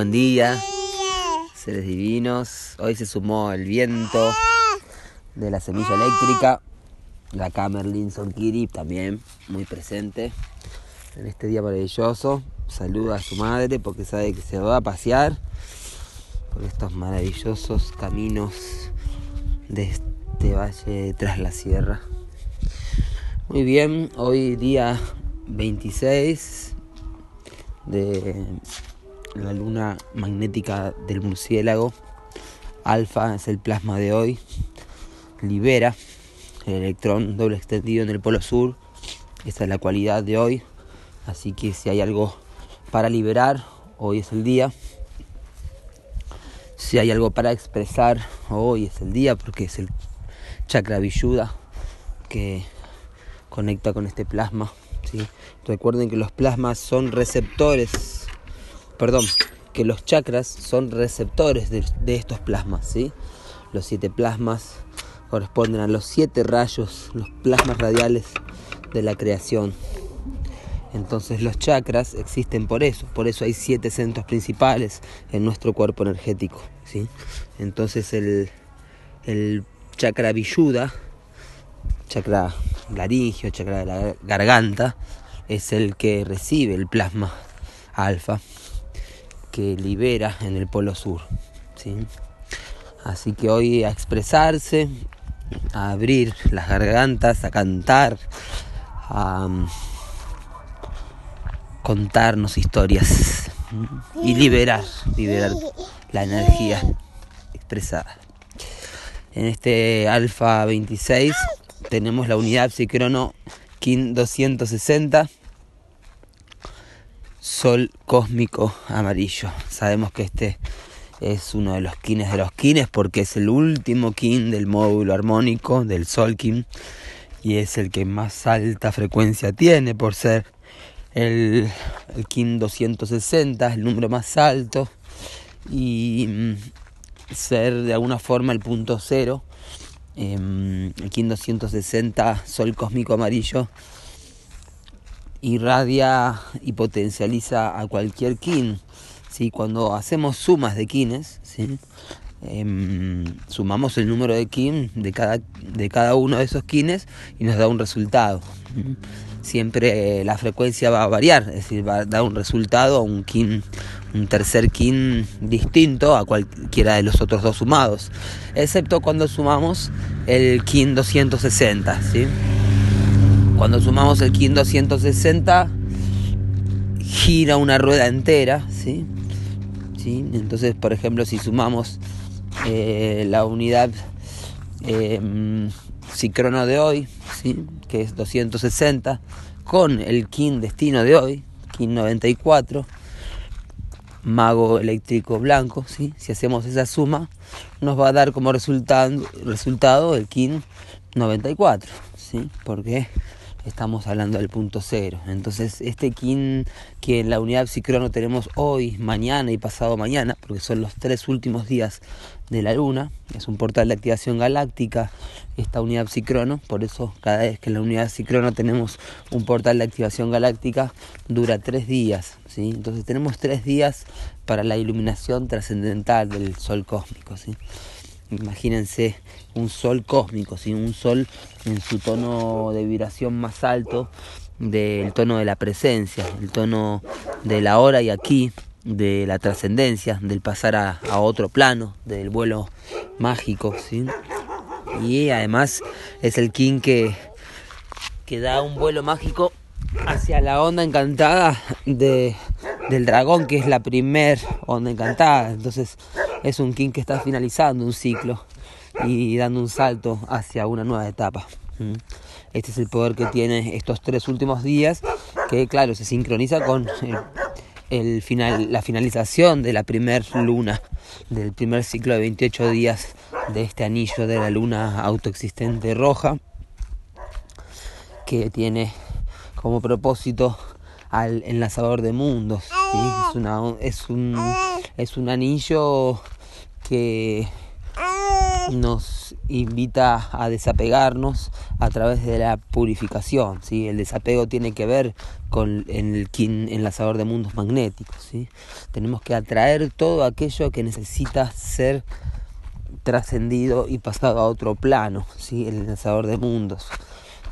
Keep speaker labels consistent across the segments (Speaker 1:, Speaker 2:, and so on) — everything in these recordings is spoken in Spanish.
Speaker 1: buen día. Seres divinos. Hoy se sumó el viento de la semilla eléctrica. La Camerlin Kiri también muy presente en este día maravilloso. Saluda a su madre porque sabe que se va a pasear por estos maravillosos caminos de este valle tras la sierra. Muy bien, hoy día 26 de la luna magnética del murciélago. Alfa es el plasma de hoy. Libera el electrón doble extendido en el polo sur. Esa es la cualidad de hoy. Así que si hay algo para liberar, hoy es el día. Si hay algo para expresar, hoy es el día porque es el chakra villuda que conecta con este plasma. Recuerden que los plasmas son receptores perdón, que los chakras son receptores de, estos plasmas, ¿sí? Los siete plasmas corresponden a los siete rayos, los plasmas radiales de la creación. Entonces los chakras existen por eso, por eso hay siete centros principales en nuestro cuerpo energético. ¿sí? Entonces el, el chakra villuda, chakra laringio, chakra de la garganta, es el que recibe el plasma alfa que libera en el Polo Sur. ¿sí? Así que hoy a expresarse, a abrir las gargantas, a cantar, a um, contarnos historias y liberar, liberar la energía expresada. En este Alfa 26 tenemos la unidad Psicrono KIN 260 sol cósmico amarillo. Sabemos que este es uno de los kines de los kines porque es el último kin del módulo armónico del sol kin y es el que más alta frecuencia tiene por ser el, el kin 260, el número más alto y mm, ser de alguna forma el punto cero. Em, el kin 260 sol cósmico amarillo irradia y potencializa a cualquier kin. ¿sí? Cuando hacemos sumas de kines, ¿sí? Em, sumamos el número de kin de cada, de cada uno de esos kines y nos da un resultado. Siempre eh, la frecuencia va a variar, es decir, va a dar un resultado, un kin, un tercer kin distinto a cualquiera de los otros dos sumados, excepto cuando sumamos el kin 260, ¿sí? Cuando sumamos el KIN 260, gira una rueda entera, ¿sí? ¿Sí? Entonces, por ejemplo, si sumamos eh, la unidad eh, de hoy, ¿sí? que es 260, con el KIN destino de hoy, KIN 94, mago eléctrico blanco, ¿sí? si hacemos esa suma, nos va a dar como resultado, resultado el KIN 94, ¿sí? porque estamos hablando del punto cero. Entonces, este kin que en la unidad psicrono tenemos hoy, mañana y pasado mañana, porque son los tres últimos días de la luna, es un portal de activación galáctica, esta unidad psicrono, por eso cada vez que en la unidad psicrono tenemos un portal de activación galáctica, dura tres días. ¿sí? Entonces, tenemos tres días para la iluminación trascendental del sol cósmico. ¿sí? Imagínense un sol cósmico, ¿sí? un sol en su tono de vibración más alto del tono de la presencia, el tono de la hora y aquí, de la trascendencia, del pasar a, otro plano, del vuelo mágico. ¿sí? Y además es el king que, que da un vuelo mágico hacia la onda encantada de, del dragón, que es la primer onda encantada. Entonces es un king que está finalizando un ciclo y dando un salto hacia una nueva etapa. Mm. Este es el poder que tiene estos tres últimos días, que claro, se sincroniza con el, final, la finalización de la primer luna, del primer ciclo de 28 días de este anillo de la luna autoexistente roja, que tiene como propósito al enlazador de mundos. Es, un, es un anillo que nos invita a desapegarnos a través de la purificación. ¿sí? El desapego tiene que ver con el enlazador de mundos magnéticos. ¿sí? Tenemos que atraer todo aquello que necesita ser trascendido y pasado a otro plano, ¿sí? el enlazador de mundos.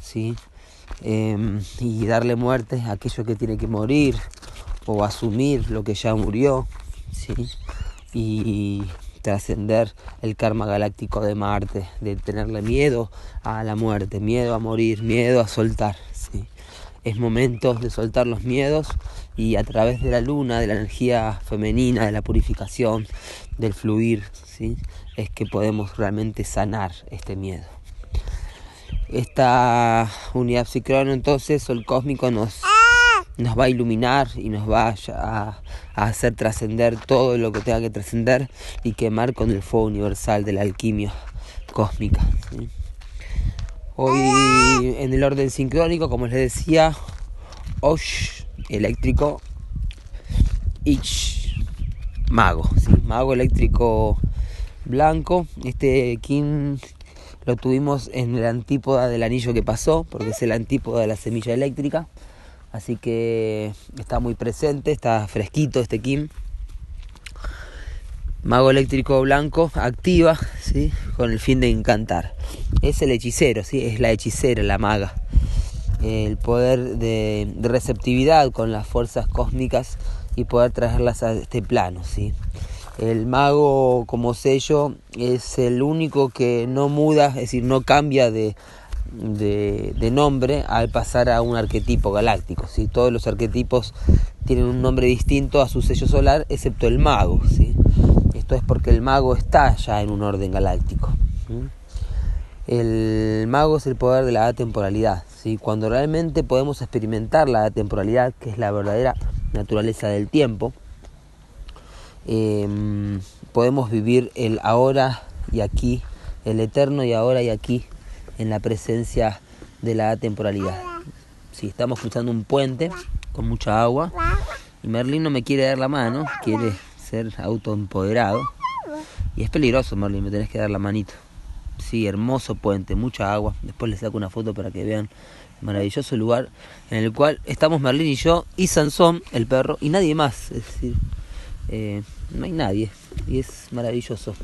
Speaker 1: ¿sí? Em, y darle muerte a aquello que tiene que morir o asumir lo que ya murió. ¿Sí? Y trascender el karma galáctico de Marte, de tenerle miedo a la muerte, miedo a morir, miedo a soltar. ¿sí? Es momento de soltar los miedos y a través de la luna, de la energía femenina, de la purificación, del fluir, ¿sí? es que podemos realmente sanar este miedo. Esta unidad psicrono entonces, el cósmico nos nos va a iluminar y nos va a, hacer trascender todo lo que tenga que trascender y quemar con el fuego universal de la alquimia cósmica. Hoy en el orden sincrónico, como les decía, Osh, eléctrico, Ich, mago, mago eléctrico blanco. Este Kim lo tuvimos en el antípoda del anillo que pasó, porque es el antípoda de la semilla eléctrica. Así que está muy presente, está fresquito este Kim. Mago eléctrico blanco activa, ¿sí? con el fin de encantar. Es el hechicero, ¿sí? es la hechicera, la maga. El poder de, receptividad con las fuerzas cósmicas y poder traerlas a este plano. ¿sí? El mago como sello es el único que no muda, es decir, no cambia de, de, nombre al pasar a un arquetipo galáctico. ¿sí? Todos los arquetipos tienen un nombre distinto a su sello solar, excepto el mago. ¿sí? Esto es porque el mago está ya en un orden galáctico. El mago es el poder de la atemporalidad. ¿sí? Cuando realmente podemos experimentar la atemporalidad, que es la verdadera naturaleza del tiempo, em, podemos vivir el ahora y aquí, el eterno y ahora y aquí en la presencia de la temporalidad. Si estamos cruzando un puente con mucha agua y Merlin no me quiere dar la mano, quiere ser autoempoderado. Y es peligroso, Merlin, me tenés que dar la manito. Sí, hermoso puente, mucha agua. Después les saco una foto para que vean el maravilloso lugar en el cual estamos Merlin y yo y Sansón, el perro, y nadie más. Es decir, eh, no hay nadie. Y es maravilloso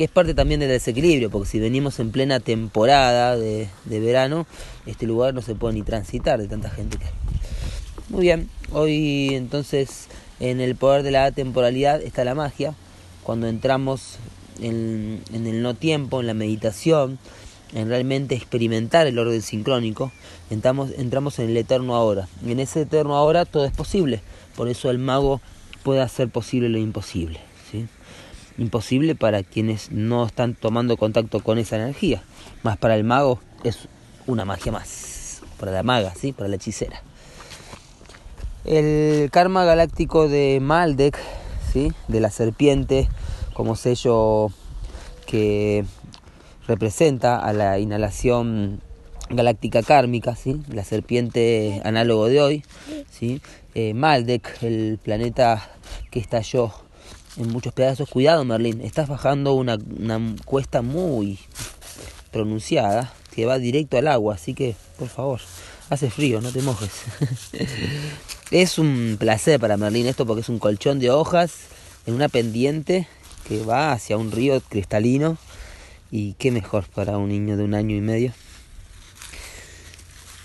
Speaker 1: que es parte también del desequilibrio, porque si venimos en plena temporada de, verano, este lugar no se puede ni transitar de tanta gente que hay. Muy bien, hoy entonces en el poder de la temporalidad está la magia, cuando entramos en, el no tiempo, en la meditación, en realmente experimentar el orden sincrónico, entramos, entramos en el eterno ahora. Y en ese eterno ahora todo es posible, por eso el mago puede hacer posible lo imposible. Imposible para quienes no están tomando contacto con esa energía. Más para el mago es una magia más. Para la maga, ¿sí? Para la hechicera. El karma galáctico de Maldek, ¿sí? De la serpiente como sello que representa a la inhalación galáctica kármica, ¿sí? la serpiente análogo de hoy, ¿sí? Eh, Maldek, el planeta que estalló en muchos pedazos. Cuidado, Merlín, estás bajando una, cuesta muy pronunciada que va directo al agua, así que, por favor, hace frío, no te mojes. es un placer para Merlín esto porque es un colchón de hojas en una pendiente que va hacia un río cristalino y qué mejor para un niño de un año y medio.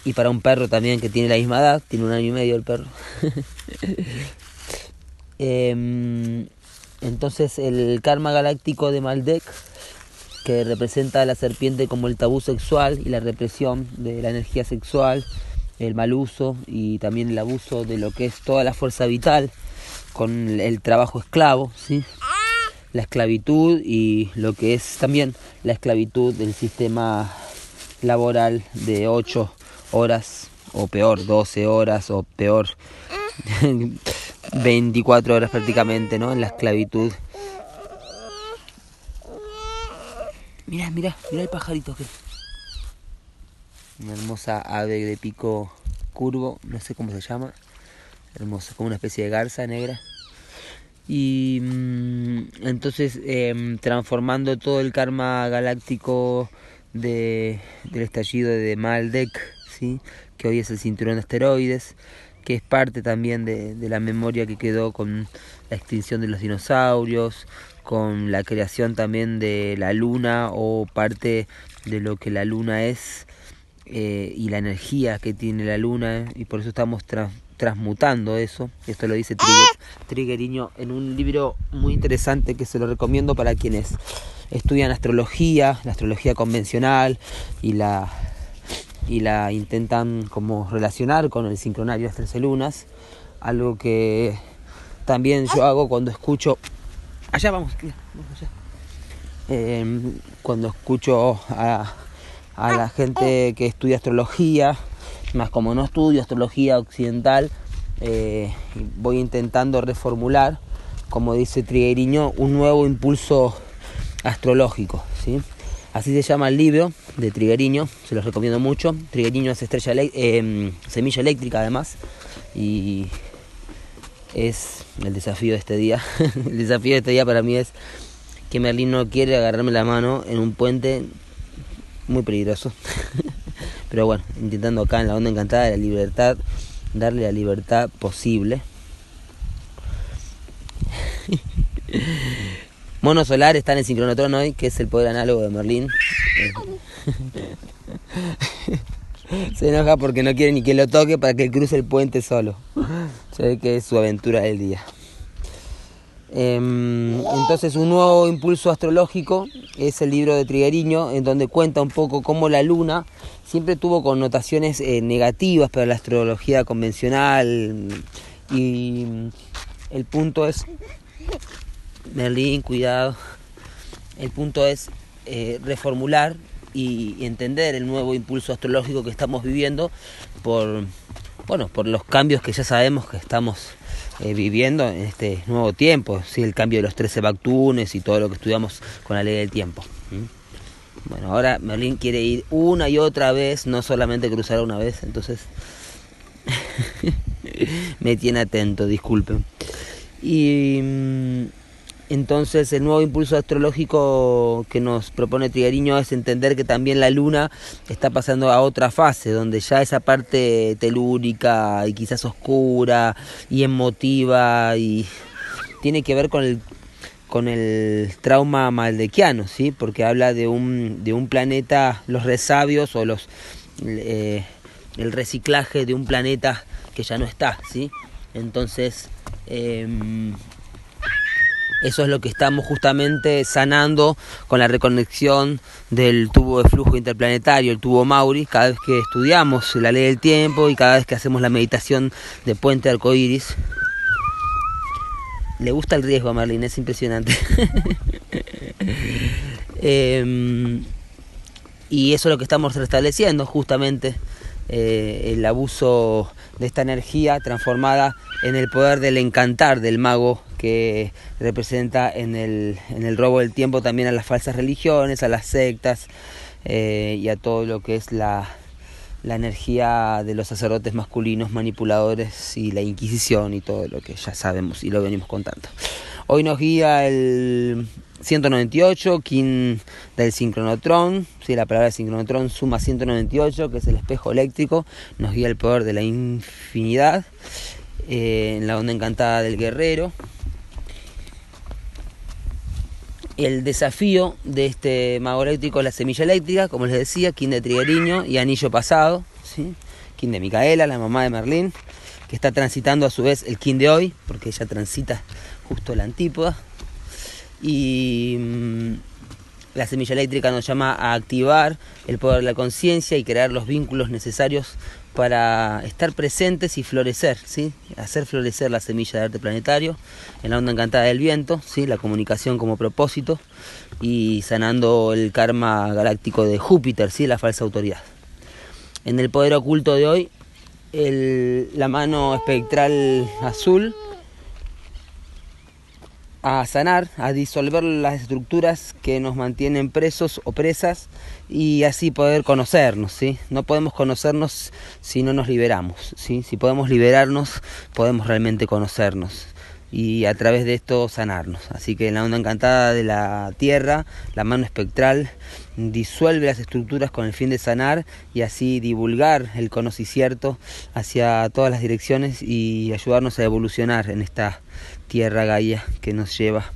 Speaker 1: Y para un perro también que tiene la misma edad, tiene un año y medio el perro. eh, entonces el karma galáctico de Maldek, que representa a la serpiente como el tabú sexual y la represión de la energía sexual, el mal uso y también el abuso de lo que es toda la fuerza vital con el trabajo esclavo, ¿sí? la esclavitud y lo que es también la esclavitud del sistema laboral de 8 horas o peor 12 horas o peor 24 horas prácticamente, ¿no? En la esclavitud. Mira, mira, mira el pajarito que. Una hermosa ave de pico curvo, no sé cómo se llama. Hermosa, como una especie de garza negra. y mm, entonces em, transformando todo el karma galáctico de, del estallido de Maldek, ¿sí? que hoy es el cinturón de asteroides, que es parte también de, la memoria que quedó con la extinción de los dinosaurios, con la creación también de la luna o parte de lo que la luna es eh, y la energía que tiene la luna y por eso estamos transmutando eso. Esto lo dice Trigger, en un libro muy interesante que se lo recomiendo para quienes estudian astrología, la astrología convencional y la y la intentan como relacionar con el sincronario de las 13 lunas, algo que también yo hago cuando escucho allá vamos, em, cuando escucho a, a la gente que estudia astrología, más como no estudio astrología occidental, eh, voy intentando reformular, como dice Trigueriño, un nuevo impulso astrológico. ¿sí? Así se llama el libro de Trigueriño, se los recomiendo mucho. Trigueriño es estrella eh, semilla eléctrica además y es el desafío de este día. el desafío de este día para mí es que Merlín no quiere agarrarme la mano en un puente muy peligroso. Pero bueno, intentando acá en la onda encantada de la libertad, darle la libertad posible. Mono Solar está en el sincronotron hoy, que es el poder análogo de Merlín. Se enoja porque no quiere ni que lo toque para que cruce el puente solo. Se que es su aventura del día. Em, entonces un nuevo impulso astrológico es el libro de Trigueriño, en donde cuenta un poco cómo la luna siempre tuvo connotaciones eh, negativas para la astrología convencional y el punto es, Merlín, cuidado, el punto es eh, reformular y, entender el nuevo impulso astrológico que estamos viviendo por, bueno, por los cambios que ya sabemos que estamos eh, viviendo en este nuevo tiempo, ¿sí? el cambio de los 13 Bactunes y todo lo que estudiamos con la ley del tiempo. Bueno, ahora Merlín quiere ir una y otra vez, no solamente cruzar una vez, entonces me tiene atento, disculpen. Y mm, entonces el nuevo impulso astrológico que nos propone Trigariño es entender que también la luna está pasando a otra fase, donde ya esa parte telúrica y quizás oscura y emotiva y tiene que ver con el con el trauma maldequiano, ¿sí? porque habla de un, de un planeta, los resabios o los eh, el reciclaje de un planeta que ya no está, ¿sí? Entonces, em, eso es lo que estamos justamente sanando con la reconexión del tubo de flujo interplanetario, el tubo Mauri, cada vez que estudiamos la ley del tiempo y cada vez que hacemos la meditación de puente arcoíris. Le gusta el riesgo a Marlene, es impresionante. Em, y eso es lo que estamos restableciendo justamente eh, el abuso de esta energía transformada en el poder del encantar del mago que representa en el, en el robo del tiempo también a las falsas religiones, a las sectas eh, y a todo lo que es la, la energía de los sacerdotes masculinos manipuladores y la Inquisición y todo lo que ya sabemos y lo venimos contando. Hoy nos guía el 198, King del sincronotron, ¿sí? la palabra sincronotron suma 198, que es el espejo eléctrico, nos guía el poder de la infinidad, eh, en la onda encantada del guerrero. El desafío de este mago eléctrico es la semilla eléctrica, como les decía, King de Trigueriño y Anillo Pasado, ¿sí? King de Micaela, la mamá de Merlín, que está transitando a su vez el King de hoy, porque ella transita justo la antípoda, y mm, la semilla eléctrica nos llama a activar el poder de la conciencia y crear los vínculos necesarios para estar presentes y florecer, ¿sí? hacer florecer la semilla de arte planetario en la onda encantada del viento, ¿sí? la comunicación como propósito y sanando el karma galáctico de Júpiter, ¿sí? la falsa autoridad. En el poder oculto de hoy, la mano espectral azul a sanar, a disolver las estructuras que nos mantienen presos o presas y así poder conocernos, ¿sí? No podemos conocernos si no nos liberamos, ¿sí? Si podemos liberarnos, podemos realmente conocernos. Y a través de esto sanarnos. Así que la onda encantada de la Tierra, la mano espectral, disuelve las estructuras con el fin de sanar y así divulgar el conocimiento hacia todas las direcciones y ayudarnos a evolucionar en esta Tierra Gaia que nos lleva.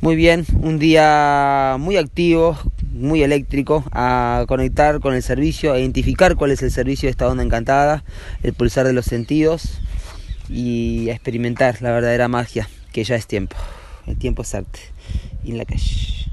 Speaker 1: Muy bien, un día muy activo, muy eléctrico, a conectar con el servicio, a identificar cuál es el servicio de esta onda encantada, el pulsar de los sentidos y a experimentar la verdadera magia, que ya es tiempo. El tiempo es arte. En la calle.